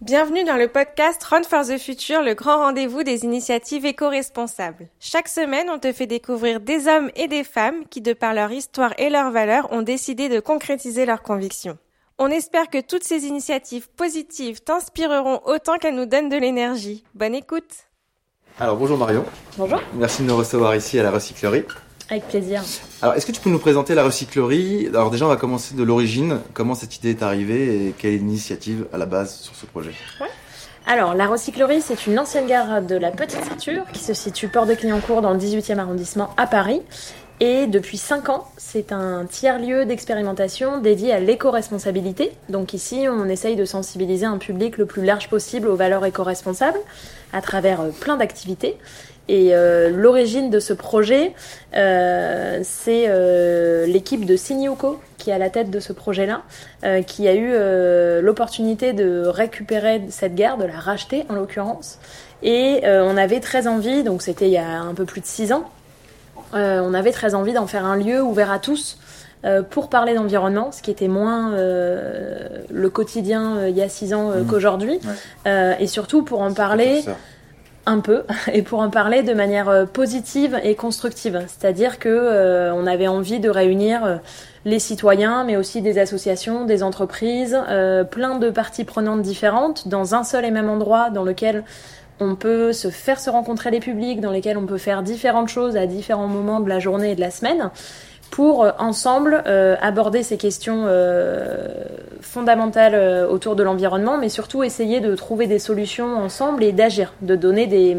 Bienvenue dans le podcast Run for the Future, le grand rendez-vous des initiatives éco-responsables. Chaque semaine, on te fait découvrir des hommes et des femmes qui, de par leur histoire et leurs valeurs, ont décidé de concrétiser leurs convictions. On espère que toutes ces initiatives positives t'inspireront autant qu'elles nous donnent de l'énergie. Bonne écoute Alors bonjour Marion. Bonjour. Merci de nous recevoir ici à la recyclerie. Avec plaisir. Alors est-ce que tu peux nous présenter la recyclerie? Alors déjà on va commencer de l'origine. Comment cette idée est arrivée et quelle est l'initiative à la base sur ce projet? Ouais. Alors, la recyclerie, c'est une ancienne gare de la Petite Ceinture qui se situe port de Clignancourt dans le 18e arrondissement à Paris. Et depuis 5 ans, c'est un tiers-lieu d'expérimentation dédié à l'éco-responsabilité. Donc ici, on essaye de sensibiliser un public le plus large possible aux valeurs éco-responsables à travers euh, plein d'activités. Et euh, l'origine de ce projet, euh, c'est l'équipe de Signioco qui est à la tête de ce projet-là, qui a eu l'opportunité de récupérer cette gare, de la racheter en l'occurrence. Et on avait très envie, donc c'était il y a un peu plus de six ans, on avait très envie d'en faire un lieu ouvert à tous euh, pour parler d'environnement, ce qui était moins euh, le quotidien euh, il y a six ans euh, Mmh. qu'aujourd'hui, Ouais. Euh, et surtout pour en parler un peu et pour en parler de manière euh, positive et constructive. C'est-à-dire que euh, on avait envie de réunir euh, les citoyens, mais aussi des associations, des entreprises, euh, plein de parties prenantes différentes dans un seul et même endroit dans lequel on peut se faire se rencontrer les publics, dans lesquels on peut faire différentes choses à différents moments de la journée et de la semaine pour euh, ensemble euh, aborder ces questions euh, fondamentales autour de l'environnement, mais surtout essayer de trouver des solutions ensemble et d'agir, de donner des,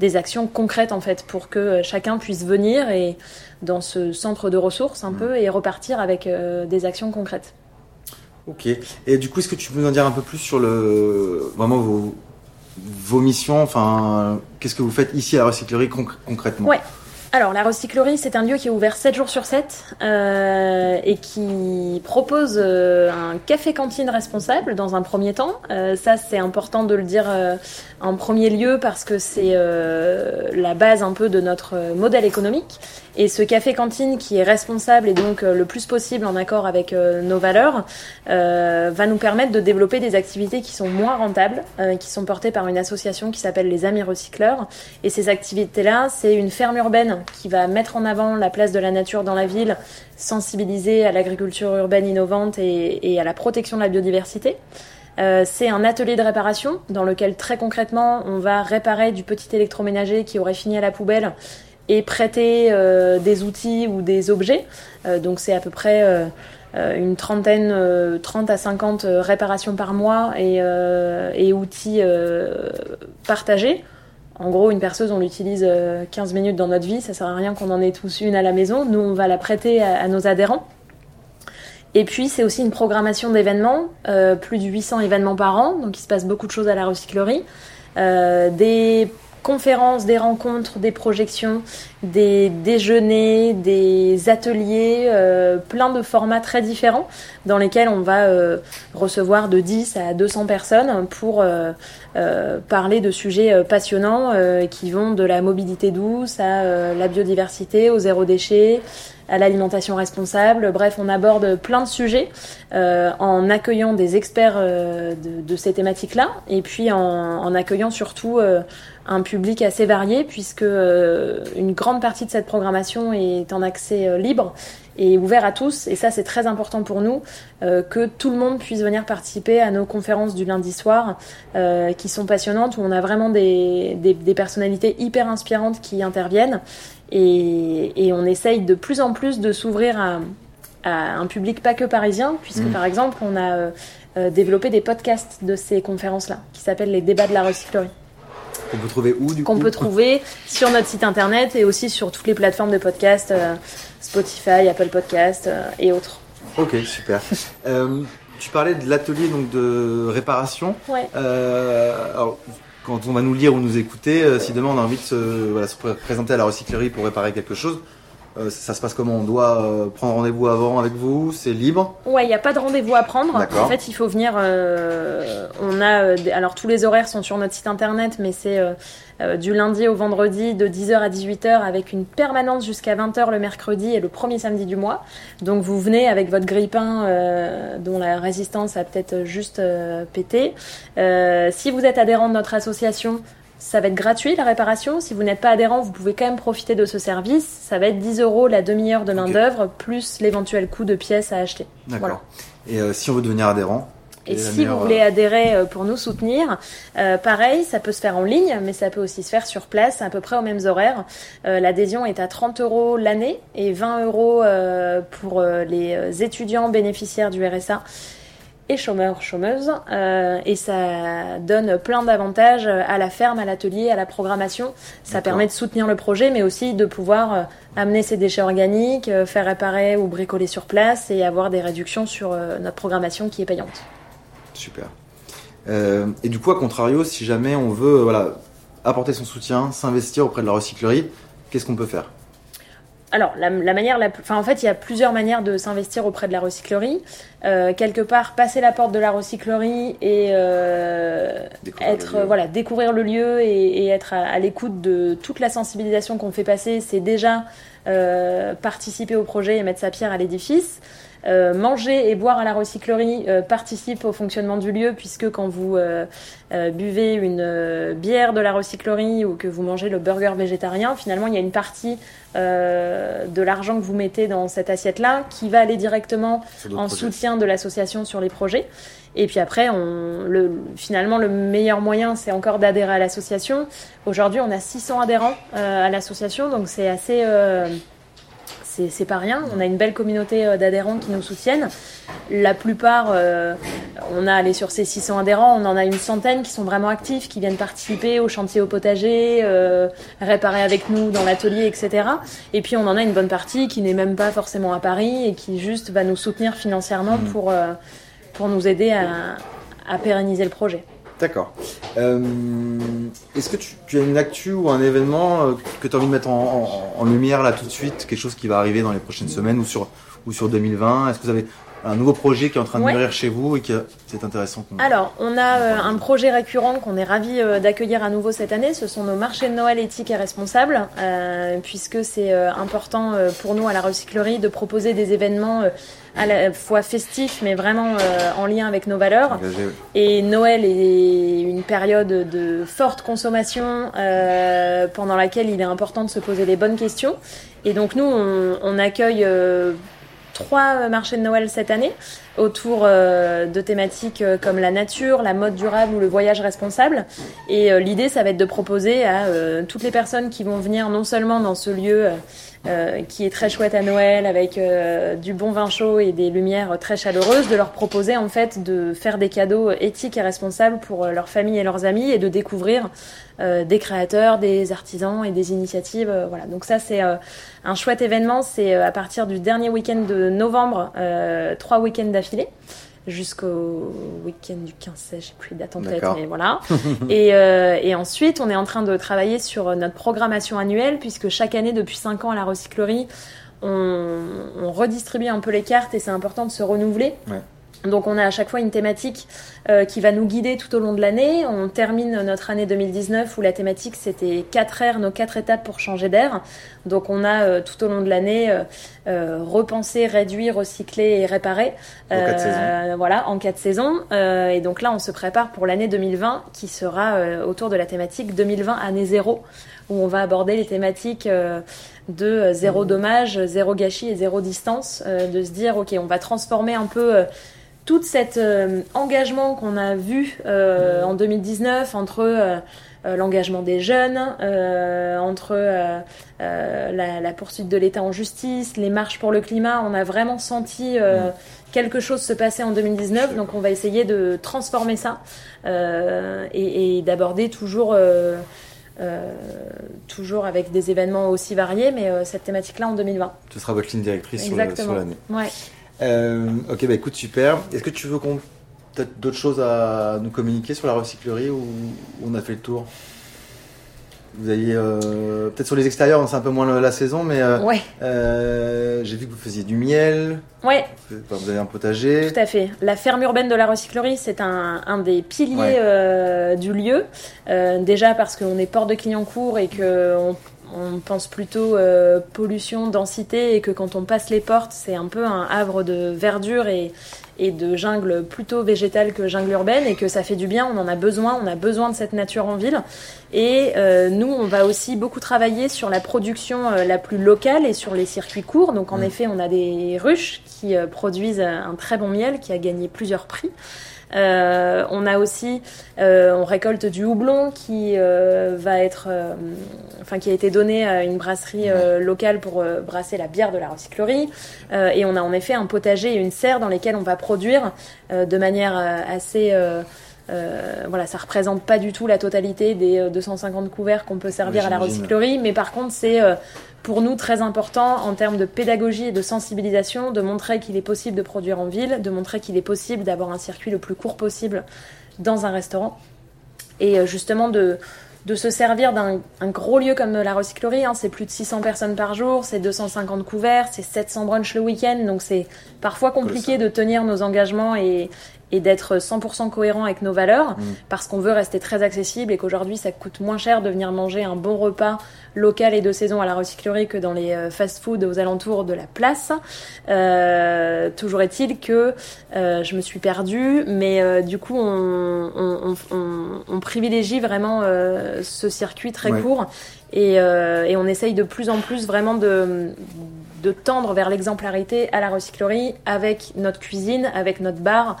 des actions concrètes en fait, pour que chacun puisse venir et dans ce centre de ressources un peu et repartir avec des actions concrètes. Ok. Et du coup est-ce que tu peux nous en dire un peu plus sur le vraiment vos, vos missions Enfin qu'est-ce que vous faites ici à la recyclerie conc- concrètement? Ouais. Alors, la recyclerie, c'est un lieu qui est ouvert 7 jours sur 7 euh, et qui propose euh, un café-cantine responsable dans un premier temps. Euh, ça, c'est important de le dire en premier lieu parce que c'est la base un peu de notre modèle économique. Et ce café-cantine qui est responsable et donc euh, le plus possible en accord avec euh, nos valeurs euh, va nous permettre de développer des activités qui sont moins rentables, qui sont portées par une association qui s'appelle les Amis Recycleurs. Et ces activités-là, c'est une ferme urbaine qui va mettre en avant la place de la nature dans la ville, sensibiliser à l'agriculture urbaine innovante et, et à la protection de la biodiversité. Euh, c'est un atelier de réparation dans lequel très concrètement on va réparer du petit électroménager qui aurait fini à la poubelle et prêter euh, des outils ou des objets. Euh, donc c'est à peu près euh, une trentaine, euh, 30 à 50 euh, réparations par mois et, outils partagés. En gros, une perceuse, on l'utilise euh, 15 minutes dans notre vie, ça sert à rien qu'on en ait tous une à la maison. Nous, on va la prêter à, nos adhérents. Et puis, c'est aussi une programmation d'événements, plus de 800 événements par an, donc il se passe beaucoup de choses à la recyclerie. Des conférences, des rencontres, des projections, des déjeuners, des ateliers, euh, plein de formats très différents dans lesquels on va euh, recevoir de 10 à 200 personnes pour euh, euh, parler de sujets passionnants qui vont de la mobilité douce à la biodiversité, au zéro déchet, à l'alimentation responsable. Bref, on aborde plein de sujets euh, en accueillant des experts euh, de, de ces thématiques-là et puis en, en accueillant surtout euh, un public assez varié puisque une grande partie de cette programmation est en accès libre et ouvert à tous. Et ça, c'est très important pour nous euh, que tout le monde puisse venir participer à nos conférences du lundi soir euh, qui sont passionnantes où on a vraiment des, des, des personnalités hyper inspirantes qui interviennent et, et on essaye de plus en plus de s'ouvrir à, à un public pas que parisien, puisque Mhm. par exemple, on a euh, développé des podcasts de ces conférences-là, qui s'appellent les débats de la recyclerie, On peut trouver où du qu'on coup peut trouver sur notre site internet et aussi sur toutes les plateformes de podcasts, euh, Spotify, Apple Podcasts euh, et autres. Ok super. Tu parlais de l'atelier donc de réparation. Ouais. Alors, quand on va nous lire ou nous écouter, euh, si demain on a envie de se, voilà, se pré- présenter à la recyclerie pour réparer quelque chose, euh, ça se passe comment On doit euh, prendre rendez-vous avant avec vous C'est libre Ouais, il n'y a pas de rendez-vous à prendre. En fait, il faut venir. euh, on a, alors tous les horaires sont sur notre site internet, mais c'est du lundi au vendredi de 10h à 18h avec une permanence jusqu'à 20h le mercredi et le premier samedi du mois. Donc vous venez avec votre grille-pain dont la résistance a peut-être juste pété. si vous êtes adhérent de notre association, ça va être gratuit la réparation. Si vous n'êtes pas adhérent, vous pouvez quand même profiter de ce service. Ça va être 10 euros la demi-heure de main-d'œuvre plus l'éventuel coût de pièces à acheter. D'accord. Et euh, si on veut devenir adhérent et si vous voulez adhérer euh, pour nous soutenir, euh, pareil, ça peut se faire en ligne, mais ça peut aussi se faire sur place, à peu près aux mêmes horaires. L'adhésion est à 30 euros l'année et 20 euros pour les étudiants bénéficiaires du RSA et chômeurs, chômeuses. Euh, et ça donne plein d'avantages à la ferme, à l'atelier, à la programmation. Ça permet de soutenir le projet, mais aussi de pouvoir euh, amener ses déchets organiques, euh, faire réparer ou bricoler sur place et avoir des réductions sur notre programmation qui est payante. Super. et du coup, à contrario, si jamais on veut voilà, apporter son soutien, s'investir auprès de la recyclerie, qu'est-ce qu'on peut faire? Alors, la, manière, la, enfin, en fait, il y a plusieurs manières de s'investir auprès de la recyclerie. Euh, quelque part, passer la porte de la recyclerie et euh, être, voilà, découvrir le lieu et, être à, l'écoute de toute la sensibilisation qu'on fait passer, c'est déjà euh, participer au projet et mettre sa pierre à l'édifice. Euh, manger et boire à la recyclerie euh, participe au fonctionnement du lieu puisque quand vous euh, buvez une bière de la recyclerie ou que vous mangez le burger végétarien, finalement il y a une partie de l'argent que vous mettez dans cette assiette-là qui va aller directement en soutien de l'association sur les projets. Et puis après, on, le, finalement, le meilleur moyen, c'est encore d'adhérer à l'association. Aujourd'hui, on a 600 adhérents à l'association, donc c'est assez c'est pas rien. On a une belle communauté euh, d'adhérents qui nous soutiennent. La plupart, euh, on a allé sur ces 600 adhérents, on en a une centaine qui sont vraiment actifs, qui viennent participer au chantier au potager, euh, réparer avec nous dans l'atelier, etc. Et puis on en a une bonne partie qui n'est même pas forcément à Paris et qui juste va nous soutenir financièrement mmh. pour, pour nous aider à pérenniser le projet. D'accord. Euh, est-ce que tu, as une actu ou un événement euh, que tu as envie de mettre en, lumière là tout de suite Quelque chose qui va arriver dans les prochaines semaines ou sur, ou sur 2020 Est-ce que vous avez un nouveau projet qui est en train de mûrir chez vous et qui c'est intéressant. Alors, on a euh, un projet récurrent qu'on est ravi d'accueillir à nouveau cette année. Ce sont nos marchés de Noël éthiques et responsables, puisque c'est important pour nous à la recyclerie de proposer des événements à la fois festif, mais vraiment euh, en lien avec nos valeurs. Et Noël est une période de forte consommation euh, pendant laquelle il est important de se poser les bonnes questions. Et donc nous, on, on accueille euh, trois marchés de Noël cette année autour euh, de thématiques euh, comme la nature, la mode durable ou le voyage responsable. Et euh, l'idée, ça va être de proposer à toutes les personnes qui vont venir non seulement dans ce lieu qui est très chouette à Noël avec du bon vin chaud et des lumières très chaleureuses, de leur proposer en fait de faire des cadeaux éthiques et responsables pour leur famille et leurs amis et de découvrir des créateurs, des artisans et des initiatives. voilà. Donc ça, c'est un chouette événement. C'est à partir du dernier week-end de novembre, trois week-ends d'affilée jusqu'au week-end du 15 16 je sais plus date en tête, mais voilà. et, euh, et, ensuite, on est en train de travailler sur notre programmation annuelle, puisque chaque année, depuis 5 ans à la recyclerie, on, on redistribue un peu les cartes et c'est important de se renouveler. Ouais. Donc on a à chaque fois une thématique euh, qui va nous guider tout au long de l'année. On termine notre année 2019 où la thématique c'était 4 R, nos quatre étapes pour changer d'air. Donc on a euh, tout au long de l'année euh, repensé, réduit, recyclé et réparé. En quatre saisons. Voilà, en quatre saisons. et donc là on se prépare pour l'année 2020 qui sera autour de la thématique 2020 année zéro où on va aborder les thématiques de zéro dommage, zéro gâchis et zéro distance. de se dire ok on va transformer un peu tout cet euh, engagement qu'on a vu euh, en 2019 entre euh, l'engagement des jeunes, entre la, poursuite de l'État en justice, les marches pour le climat, on a vraiment senti quelque chose se passer en 2019. Donc on va essayer de transformer ça et, d'aborder toujours... toujours avec des événements aussi variés, mais cette thématique-là en 2020. Ce sera votre ligne directrice sur l'année. Ouais. Euh, ok, bah écoute, super. Est-ce que tu veux qu'on peut-être d'autres choses à nous communiquer sur la recyclerie ou on a fait le tour? Vous aviez euh, peut-être sur les extérieurs, c'est un peu moins la, la saison, mais euh, Ouais, euh, j'ai vu que vous faisiez du miel, ouais, vous avez un potager. tout à fait. La ferme urbaine de la recyclerie, c'est un, un des piliers Ouais. du lieu. Déjà parce qu'on est port de Clignancourt et que on, pense plutôt euh, pollution, densité, et que quand on passe les portes, c'est un peu un havre de verdure et, et de jungle plutôt végétale que jungle urbaine, et que ça fait du bien, on en a besoin, on a besoin de cette nature en ville. Et euh, nous, on va aussi beaucoup travailler sur la production euh, la plus locale et sur les circuits courts. Donc en Mm. effet, on a des ruches qui euh, produisent un très bon miel qui a gagné plusieurs prix. Euh, on a aussi, euh, on récolte du houblon qui euh, va être, euh, enfin qui a été donné à une brasserie locale pour brasser la bière de la recyclerie. Euh, et on a en effet un potager et une serre dans lesquels on va produire euh, de manière assez euh, euh, voilà, ça représente pas du tout la totalité des euh, 250 couverts qu'on peut servir Oui, à la recyclerie, mais par contre c'est euh, pour nous très important en termes de pédagogie et de sensibilisation de montrer qu'il est possible de produire en ville, de montrer qu'il est possible d'avoir un circuit le plus court possible dans un restaurant. Et euh, justement de de se servir d'un un gros lieu comme la recyclerie, hein, c'est plus de 600 personnes par jour, c'est 250 couverts, c'est 700 brunchs le week-end, donc c'est parfois compliqué de tenir nos engagements et, et d'être 100% cohérent avec nos valeurs, Mm. parce qu'on veut rester très accessible et qu'aujourd'hui ça coûte moins cher de venir manger un bon repas local et de saison à la recyclerie que dans les euh, fast-food aux alentours de la place. Euh, toujours est-il que euh, je me suis perdue, mais euh, du coup on, on, on, on- privilégie vraiment euh, ce circuit très Ouais. court et, euh, et on essaye de plus en plus vraiment de, de tendre vers l'exemplarité à la recyclerie avec notre cuisine, avec notre bar,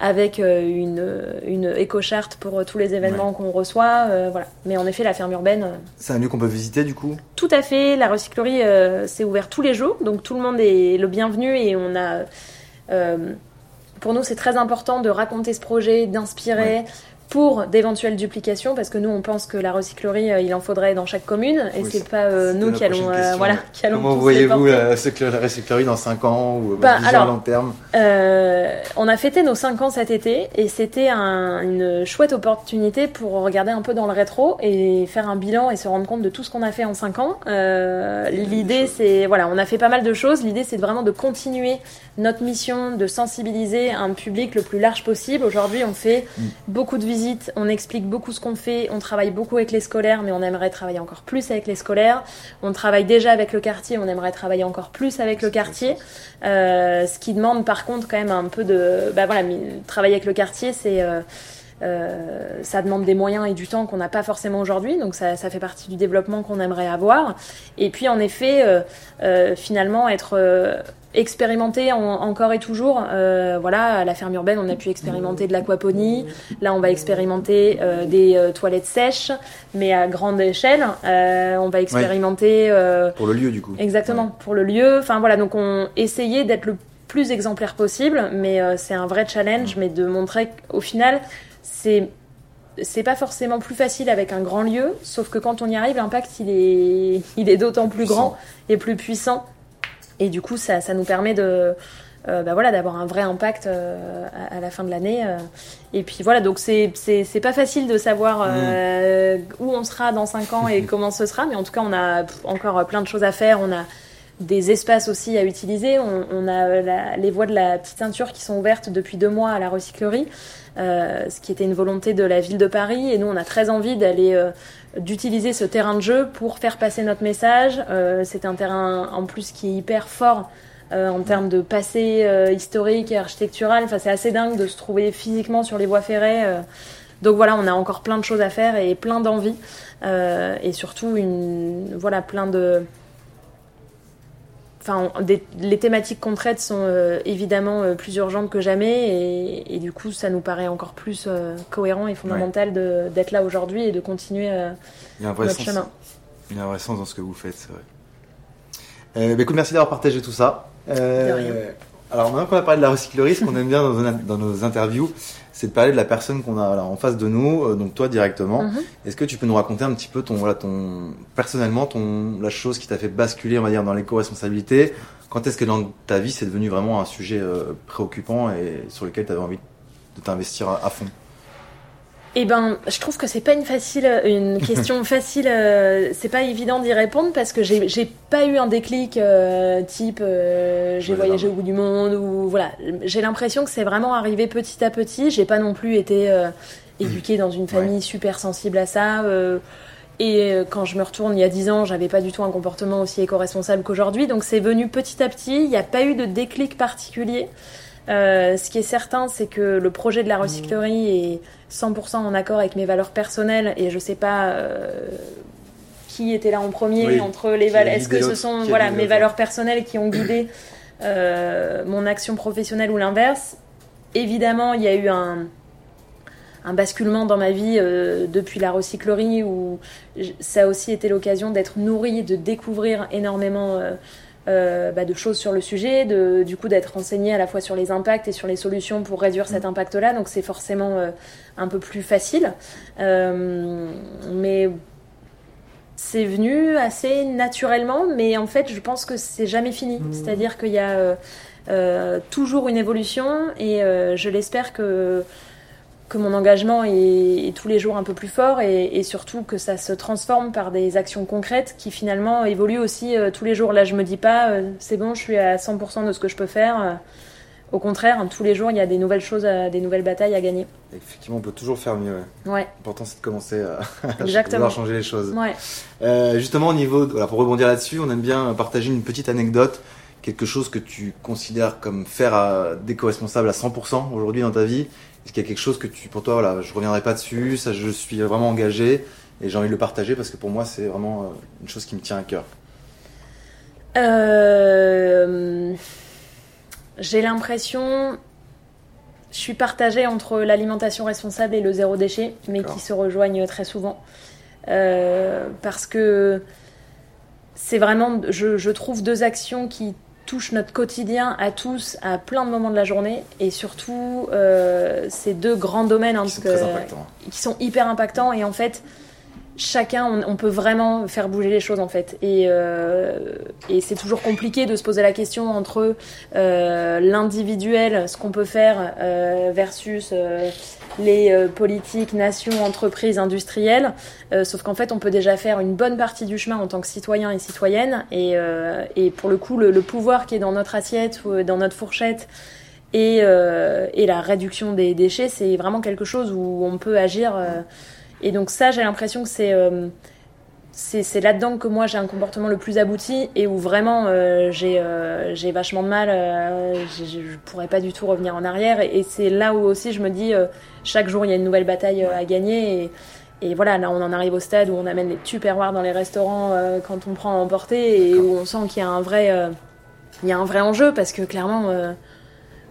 avec euh, une, une éco-charte pour euh, tous les événements qu'on reçoit. euh, voilà. Mais en effet, la ferme urbaine, C'est un lieu qu'on peut visiter du coup? tout à fait. La recyclerie, euh, c'est ouvert tous les jours, donc tout le monde est le bienvenu et on a. euh, pour nous, c'est très important de raconter ce projet, d'inspirer. Pour d'éventuelles duplications, parce que nous on pense que la recyclerie euh, il en faudrait dans chaque commune et Oui, c'est pas euh, nous qui allons, euh, voilà, qui allons Comment voyez-vous la, la recyclerie dans 5 ans ou Bah, alors, long terme on a fêté nos 5 ans cet été et c'était un- une chouette opportunité pour regarder un peu dans le rétro et faire un bilan et se rendre compte de tout ce qu'on a fait en 5 ans. L'idée c'est, voilà, on a fait pas mal de choses. L'idée c'est vraiment de continuer notre mission de sensibiliser un public le plus large possible. Aujourd'hui on fait Mm. beaucoup de visites, on explique beaucoup ce qu'on fait, on travaille beaucoup avec les scolaires mais on aimerait travailler encore plus avec les scolaires. On travaille déjà avec le quartier, on aimerait travailler encore plus avec le quartier. Euh, ce qui demande par contre quand même un peu de... Bah voilà, travailler avec le quartier, c'est... euh, euh, ça demande des moyens et du temps qu'on n'a pas forcément aujourd'hui, donc ça, ça fait partie du développement qu'on aimerait avoir. Et puis en effet, euh, euh, finalement, être expérimenté en- encore et toujours. Euh, voilà, à la ferme urbaine, on a pu expérimenter de l'aquaponie. Là, on va expérimenter euh, des euh, toilettes sèches, mais à grande échelle. Euh, on va expérimenter... euh, Pour le lieu du coup. Exactement, pour le lieu. Enfin voilà, donc on essayait d'être le plus exemplaire possible, mais euh, c'est un vrai challenge, mais de montrer qu'au final, c'est c'est pas forcément plus facile avec un grand lieu, sauf que quand on y arrive, l'impact il est il est d'autant plus grand et plus puissant, et du coup ça ça nous permet de euh, bah voilà d'avoir un vrai impact euh, à, à la fin de l'année. euh. Et puis voilà, donc c'est c'est c'est pas facile de savoir euh, où on sera dans 5 ans et comment ce sera, mais en tout cas on a encore plein de choses à faire. On a des espaces aussi à utiliser. On, a les voies de la petite ceinture qui sont ouvertes depuis deux mois à la recyclerie, euh, ce qui était une volonté de la ville de Paris. Et nous, on a très envie d'aller euh, d'utiliser ce terrain de jeu pour faire passer notre message. Euh, c'est un terrain en plus qui est hyper fort. euh, en termes de passé historique et architectural, enfin c'est assez dingue de se trouver physiquement sur les voies ferrées. donc voilà, on a encore plein de choses à faire et plein d'envie et surtout une voilà plein de Enfin, les thématiques qu'on traite sont euh, évidemment euh, plus urgentes que jamais et, et du coup ça nous paraît encore plus euh, cohérent et fondamental d'être là aujourd'hui et de continuer Il y a un vrai notre sens. chemin. Il y a un vrai sens dans ce que vous faites, c'est vrai. Bah, écoute, merci d'avoir partagé tout ça. De rien. Alors maintenant qu'on a parlé de la recyclerie, ce qu'on aime bien dans nos interviews, c'est de parler de la personne qu'on a là, en face de nous, euh, donc toi directement. Mhm. Est-ce que tu peux nous raconter un petit peu ton, voilà, ton, personnellement, ton, la chose qui t'a fait basculer, on va dire, dans l'éco-responsabilité? Quand est-ce que dans ta vie c'est devenu vraiment un sujet euh, préoccupant et sur lequel tu avais envie de t'investir à, à fond? Eh ben, je trouve que c'est pas une facile, une question facile. euh, c'est pas évident d'y répondre parce que j'ai pas eu un déclic euh, type euh, j'ai voyagé au bout du monde ou voilà. J'ai l'impression que c'est vraiment arrivé petit à petit. J'ai pas non plus été euh, éduquée dans une famille super sensible à ça. euh, et quand je me retourne il y a 10 ans, j'avais pas du tout un comportement aussi éco-responsable qu'aujourd'hui. Donc c'est venu petit à petit. Il n'y a pas eu de déclic particulier. Euh, ce qui est certain, c'est que le projet de la recyclerie est 100% en accord avec mes valeurs personnelles et je sais pas euh, qui était là en premier Oui, entre les valeurs. Est-ce que ce sont voilà mes valeurs personnelles qui ont guidé euh, mon action professionnelle ou l'inverse? Évidemment, il y a eu un un basculement dans ma vie euh, depuis la recyclerie où ça a aussi été l'occasion d'être nourrie, de découvrir énormément euh, euh, bah, de choses sur le sujet, de, du coup d'être renseignée à la fois sur les impacts et sur les solutions pour réduire cet impact-là. Donc c'est forcément euh, un peu plus facile. Euh, mais c'est venu assez naturellement, mais en fait je pense que c'est jamais fini. C'est-à-dire qu'il y a euh, euh, toujours une évolution et euh, je l'espère que que mon engagement est, est tous les jours un peu plus fort et, et surtout que ça se transforme par des actions concrètes qui finalement évoluent aussi euh, tous les jours. Là, je me dis pas, euh, c'est bon, je suis à 100% de ce que je peux faire. Euh, au contraire, hein, tous les jours, il y a des nouvelles choses, à- des nouvelles batailles à gagner. Effectivement, on peut toujours faire mieux. ouais. Ouais, L'important, c'est de commencer à, à Exactement. vouloir changer les choses. ouais. Euh, justement, au niveau, de- voilà, pour rebondir là-dessus, on aime bien partager une petite anecdote, quelque chose que tu considères comme faire à, d'éco-responsable à 100% aujourd'hui dans ta vie. Est-ce qu'il y a quelque chose que tu, pour toi, voilà, je reviendrai pas dessus, ça, je suis vraiment engagé et j'ai envie de le partager parce que pour moi, c'est vraiment euh, une chose qui me tient à cœur. Euh, J'ai l'impression, je suis partagée entre l'alimentation responsable et le zéro déchet, mais qui se rejoignent très souvent. Euh, parce que c'est vraiment, je, je trouve deux actions qui touchent notre quotidien à tous, à plein de moments de la journée, et surtout, euh, ces deux grands domaines hein, parce que- qui sont hyper impactants. Et en fait chacun on, peut vraiment faire bouger les choses en fait et, euh, c'est toujours compliqué de se poser la question entre euh, l'individuel ce qu'on peut faire euh, versus euh, les euh, politiques nations entreprises industrielles sauf qu'en fait on peut déjà faire une bonne partie du chemin en tant que citoyen et citoyenne et, et pour le coup le, pouvoir qui est dans notre assiette ou dans notre fourchette et, et la réduction des déchets, c'est vraiment quelque chose où on peut agir. Et donc ça, j'ai l'impression que c'est euh, c'est c'est là-dedans que moi j'ai un comportement le plus abouti et où vraiment euh, j'ai euh, j'ai vachement de mal. euh, je pourrais pas du tout revenir en arrière. Et, et c'est là où aussi je me dis chaque jour il y a une nouvelle bataille à gagner. Et, et voilà, là on en arrive au stade où on amène les tupperwares dans les restaurants quand on prend à emporter et où on sent qu'il y a un vrai il y a un vrai enjeu parce que clairement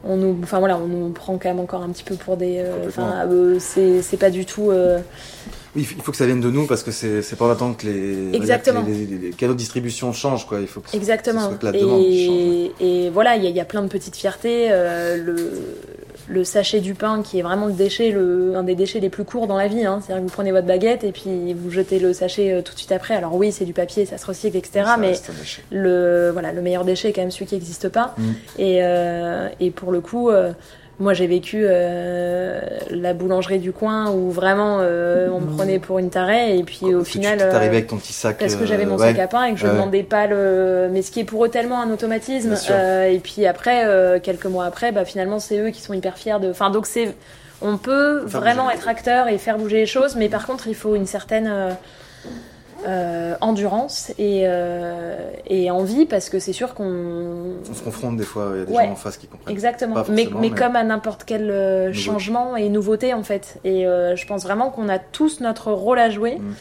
on nous enfin voilà on nous prend quand même encore un petit peu pour des euh, enfin euh, c'est c'est pas du tout euh, Oui, il faut que ça vienne de nous parce que c'est, c'est pas en attendant que les, Exactement. que les, les- les canaux de distribution changent, quoi. Il faut que ce Exactement. soit que la demande qui change. Et, et voilà, il y, a- il y a plein de petites fiertés. euh, le, le sachet du pain, qui est vraiment le déchet, le, un des déchets les plus courts dans la vie. hein. C'est-à-dire que vous prenez votre baguette et puis vous jetez le sachet euh, tout de suite après. Alors oui, c'est du papier, ça se recycle, etc. Ça mais le, voilà, le meilleur déchet est quand même celui qui n'existe pas. Mm. Et, euh, et pour le coup, euh, moi j'ai vécu euh, la boulangerie du coin où vraiment euh, on me prenait pour une tarée et puis Quoi, au final. tu, euh, t'arrivais avec ton petit sac. parce que j'avais euh, mon ouais. sac à pain et que je Ouais. demandais pas le mais ce qui est pour eux tellement un automatisme. Euh, et puis après euh, quelques mois après bah finalement c'est eux qui sont hyper fiers de enfin donc c'est on peut Faire vraiment bouger être acteur et faire bouger les choses mais par contre il faut une certaine euh, endurance et, euh, et envie parce que c'est sûr qu'on On se confronte des fois, il y a des Ouais. gens en face qui comprennent. Exactement, Pas mais, mais mais- comme à n'importe quel euh, changement et nouveauté en fait. Et euh, je pense vraiment qu'on a tous notre rôle à jouer Mm.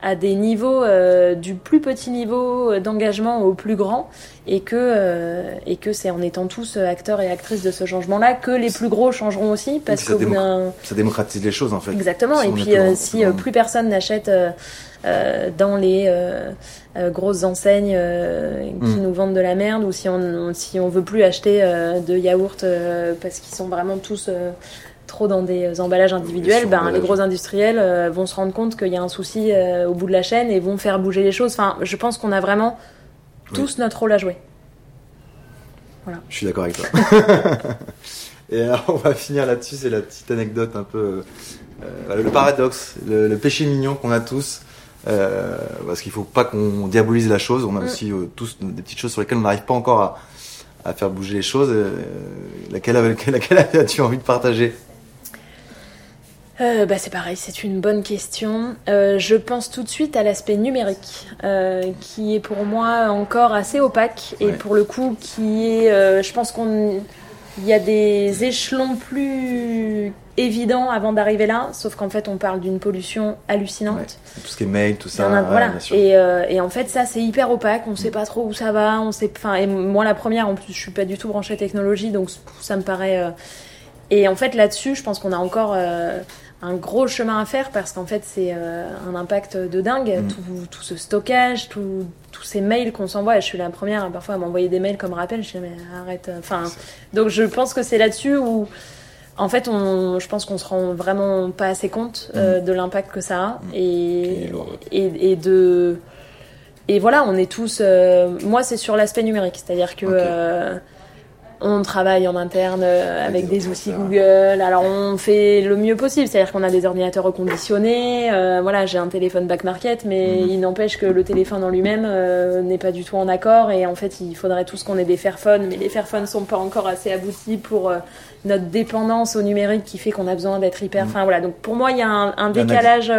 À des niveaux euh, du plus petit niveau d'engagement au plus grand et que euh, et que c'est en étant tous acteurs et actrices de ce changement-là que les plus gros changeront aussi parce ça démocra- d'un Ça démocratise les choses en fait. Exactement. Si Et puis euh, si plus euh, plus personne n'achète euh, euh, dans les grosses enseignes euh, qui Mm. nous vendent de la merde, ou si on, on- si on veut plus acheter euh, de yaourts euh, parce qu'ils sont vraiment tous euh, trop dans des emballages individuels, ben, les gros industriels euh, vont se rendre compte qu'il y a un souci euh, au bout de la chaîne et vont faire bouger les choses. Enfin, je pense qu'on a vraiment tous notre rôle à jouer. Je suis d'accord avec toi. Et alors, on va finir là-dessus, c'est la petite anecdote un peu. Euh, le paradoxe, le, péché mignon qu'on a tous. Euh, parce qu'il faut pas qu'on diabolise la chose. On a mm. aussi euh, tous des petites choses sur lesquelles on n'arrive pas encore à, à, faire bouger les choses. Euh, laquelle, laquelle as-tu envie de partager? Euh, bah, c'est pareil, c'est une bonne question. Euh, je pense tout de suite à l'aspect numérique, euh, qui est pour moi encore assez opaque et pour le coup qui est, je pense qu'on, il y a des échelons plus évidents avant d'arriver là, sauf qu'en fait on parle d'une pollution hallucinante. Tout ce qui est mail, tout ça. voilà. Et, et, en fait ça c'est hyper opaque, on sait pas trop où ça va, on sait, enfin et moi la première en plus je suis pas du tout branchée technologie donc ça me paraît. Et en fait là-dessus je pense qu'on a encore un gros chemin à faire parce qu'en fait c'est euh, un impact de dingue. Mm. tout, tout, ce stockage tous ces mails qu'on s'envoie. Je suis la première hein, parfois à m'envoyer des mails comme rappel. Je dis mais arrête enfin donc je pense que c'est là-dessus où en fait on, je pense qu'on se rend vraiment pas assez compte euh, mm. de l'impact que ça a. Mm. et, et, et, de et voilà on est tous euh, moi c'est sur l'aspect numérique. C'est à dire que on travaille en interne euh, avec des outils Google. Alors on fait le mieux possible, c'est-à-dire qu'on a des ordinateurs reconditionnés. Euh, voilà, j'ai un téléphone back market, mais mhm. il n'empêche que le téléphone en lui-même euh, n'est pas du tout en accord. Et en fait, il faudrait tous qu'on ait des Fairphones, mais les Fairphones sont pas encore assez aboutis pour notre dépendance au numérique qui fait qu'on a besoin d'être hyper. Mhm. Enfin voilà, donc pour moi, il y a un, décalage.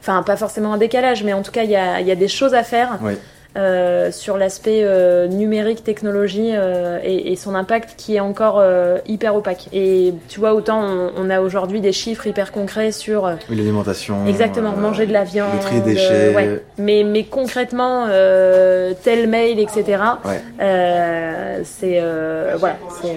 Enfin, pas forcément un décalage, mais en tout cas, il y a, y a, des choses à faire. Oui. Euh, sur l'aspect euh, numérique, technologie euh, et, et, son impact qui est encore hyper opaque. Et tu vois, autant on, on a aujourd'hui des chiffres hyper concrets sur oui, l'alimentation, exactement, manger de la viande, le tri des déchets, ouais. mais mais concrètement tel mail, etc. Ouais. c'est voilà, c'est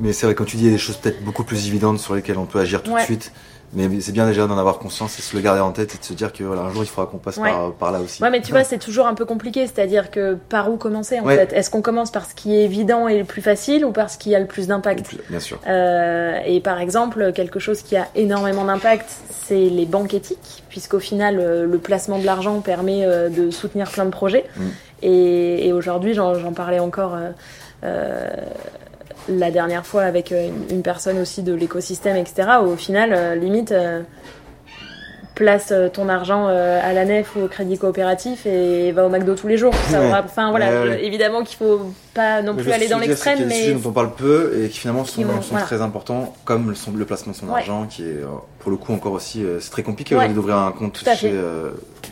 mais c'est vrai, quand tu dis, il y a des choses peut-être beaucoup plus évidentes sur lesquelles on peut agir tout de suite. Mais c'est bien déjà d'en avoir conscience et de se le garder en tête et de se dire que voilà, un jour il faudra qu'on passe par, par, là aussi. Ouais, mais tu vois, c'est toujours un peu compliqué. C'est-à-dire que par où commencer en fait? Est-ce qu'on commence par ce qui est évident et le plus facile ou par ce qui a le plus d'impact? Bien sûr. Euh, et par exemple, quelque chose qui a énormément d'impact, c'est les banques éthiques, puisqu'au final, euh, le placement de l'argent permet euh, de soutenir plein de projets. Mm. Et, et aujourd'hui, j'en parlais encore. Euh, euh la dernière fois avec euh, une personne aussi de l'écosystème, etc. Au final, euh, limite, euh, place ton argent à la nef ou au crédit coopératif et va au McDo tous les jours. enfin voilà, évidemment qu'il faut pas non plus aller dans l'extrême, mais sujets dont on parle peu et qui finalement sont, très importants, comme le, le placement de son argent, qui est pour le coup encore aussi c'est très compliqué d'ouvrir un compte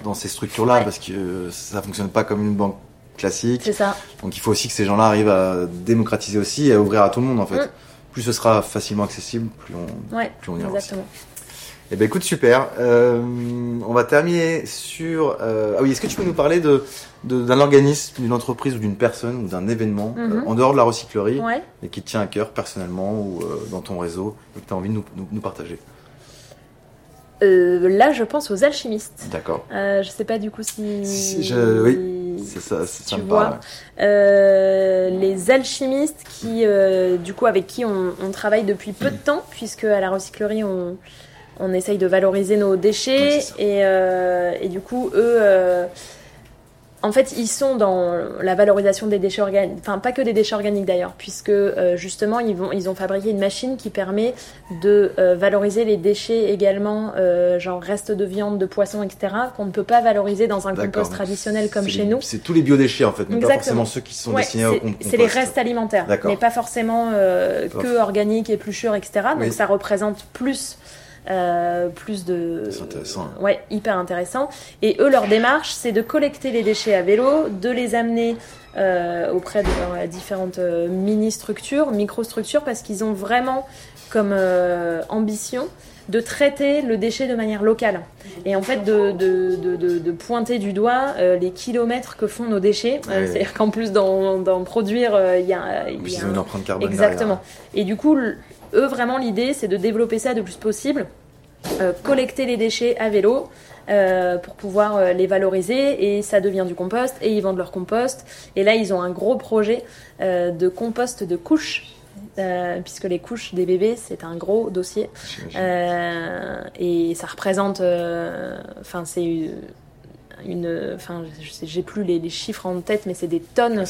dans ces structures-là parce que ça fonctionne pas comme une banque classique. C'est ça. Donc il faut aussi que ces gens-là arrivent à démocratiser aussi et à ouvrir à tout le monde en fait. Mm. Plus ce sera facilement accessible, plus on, ouais, plus on ira exactement. Eh ben écoute super. Euh, on va terminer sur. Euh, ah oui, est-ce que tu peux nous parler de d'un organisme, d'une entreprise ou d'une personne ou d'un événement mm-hmm. euh, en dehors de la recyclerie et qui te tient à cœur personnellement ou dans ton réseau et que tu as envie de nous, nous partager? Là, je pense aux alchimistes. D'accord. Je sais pas du coup si. si oui, c'est ça, ça me vois. Euh, les alchimistes qui, euh, du coup, avec qui on, on, travaille depuis peu de temps, puisque à la recyclerie, on, on essaye de valoriser nos déchets et, euh, et, du coup, eux en fait, ils sont dans la valorisation des déchets organiques, enfin pas que des déchets organiques d'ailleurs, puisque euh, justement ils, vont, ils ont fabriqué une machine qui permet de euh, valoriser les déchets également, euh, genre restes de viande, de poisson, etc., qu'on ne peut pas valoriser dans un compost traditionnel comme chez nous. C'est tous les biodéchets en fait, mais pas forcément ceux qui sont destinés au compost. C'est les restes alimentaires, mais pas forcément que organiques, épluchures, etc. Donc ça représente plus euh, plus de. C'est intéressant. Ouais, hyper intéressant. Et eux, leur démarche, c'est de collecter les déchets à vélo, de les amener euh, auprès de leurs différentes euh, mini-structures, micro-structures, parce qu'ils ont vraiment comme euh, ambition de traiter le déchet de manière locale. Et en fait, de, de, de, de pointer du doigt euh, les kilomètres que font nos déchets. Euh, c'est-à-dire qu'en plus d'en produire, il y a, y a une empreinte carbone Exactement. Et du coup, eux, vraiment, l'idée, c'est de développer ça le plus possible, euh, collecter les déchets à vélo. Euh, pour pouvoir euh, les valoriser et ça devient du compost et ils vendent leur compost et là ils ont un gros projet de compost de couches puisque les couches des bébés c'est un gros dossier. Et ça représente enfin c'est une, enfin, j'ai plus les, les chiffres en tête, mais c'est des tonnes énorme.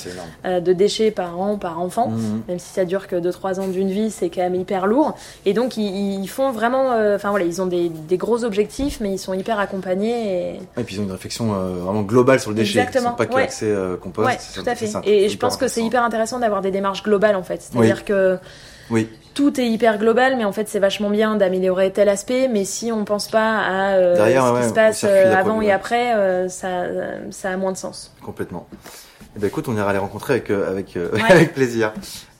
euh, de déchets par an, par enfant. Mhm. Même si ça dure que 2-3 ans d'une vie, c'est quand même hyper lourd. Et donc, ils, ils font vraiment. euh, Enfin, voilà, ils ont des, des gros objectifs, mais ils sont hyper accompagnés. Et... Et puis ils ont une réflexion euh, vraiment globale sur le déchet. Exactement, Ils sont pas que ouais. euh, compost. ouais, tout à fait. ça. Et, je pense que c'est hyper intéressant d'avoir des démarches globales, en fait. C'est-à-dire que Oui. Tout est hyper global, mais en fait, c'est vachement bien d'améliorer tel aspect. Mais si on pense pas à euh, Derrière, ce ouais, qui se passe euh, avant et après, euh, ça, ça a moins de sens. Complètement. Eh ben écoute, on ira les rencontrer avec avec Ouais. avec plaisir.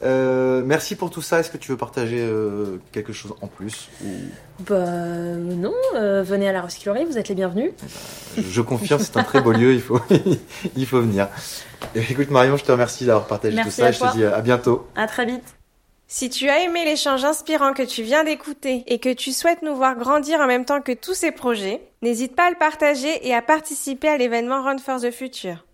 Euh, merci pour tout ça. Est-ce que tu veux partager euh, quelque chose en plus ou... Bah non, euh, venez à la recyclerie, vous êtes les bienvenus. je, je confirme, c'est un très beau lieu. Il faut il faut venir. Eh ben, écoute Marion, je te remercie d'avoir partagé Merci tout ça. et je toi. te dis à bientôt. À très vite. Si tu as aimé l'échange inspirant que tu viens d'écouter et que tu souhaites nous voir grandir en même temps que tous ces projets, n'hésite pas à le partager et à participer à l'événement Run for the Future.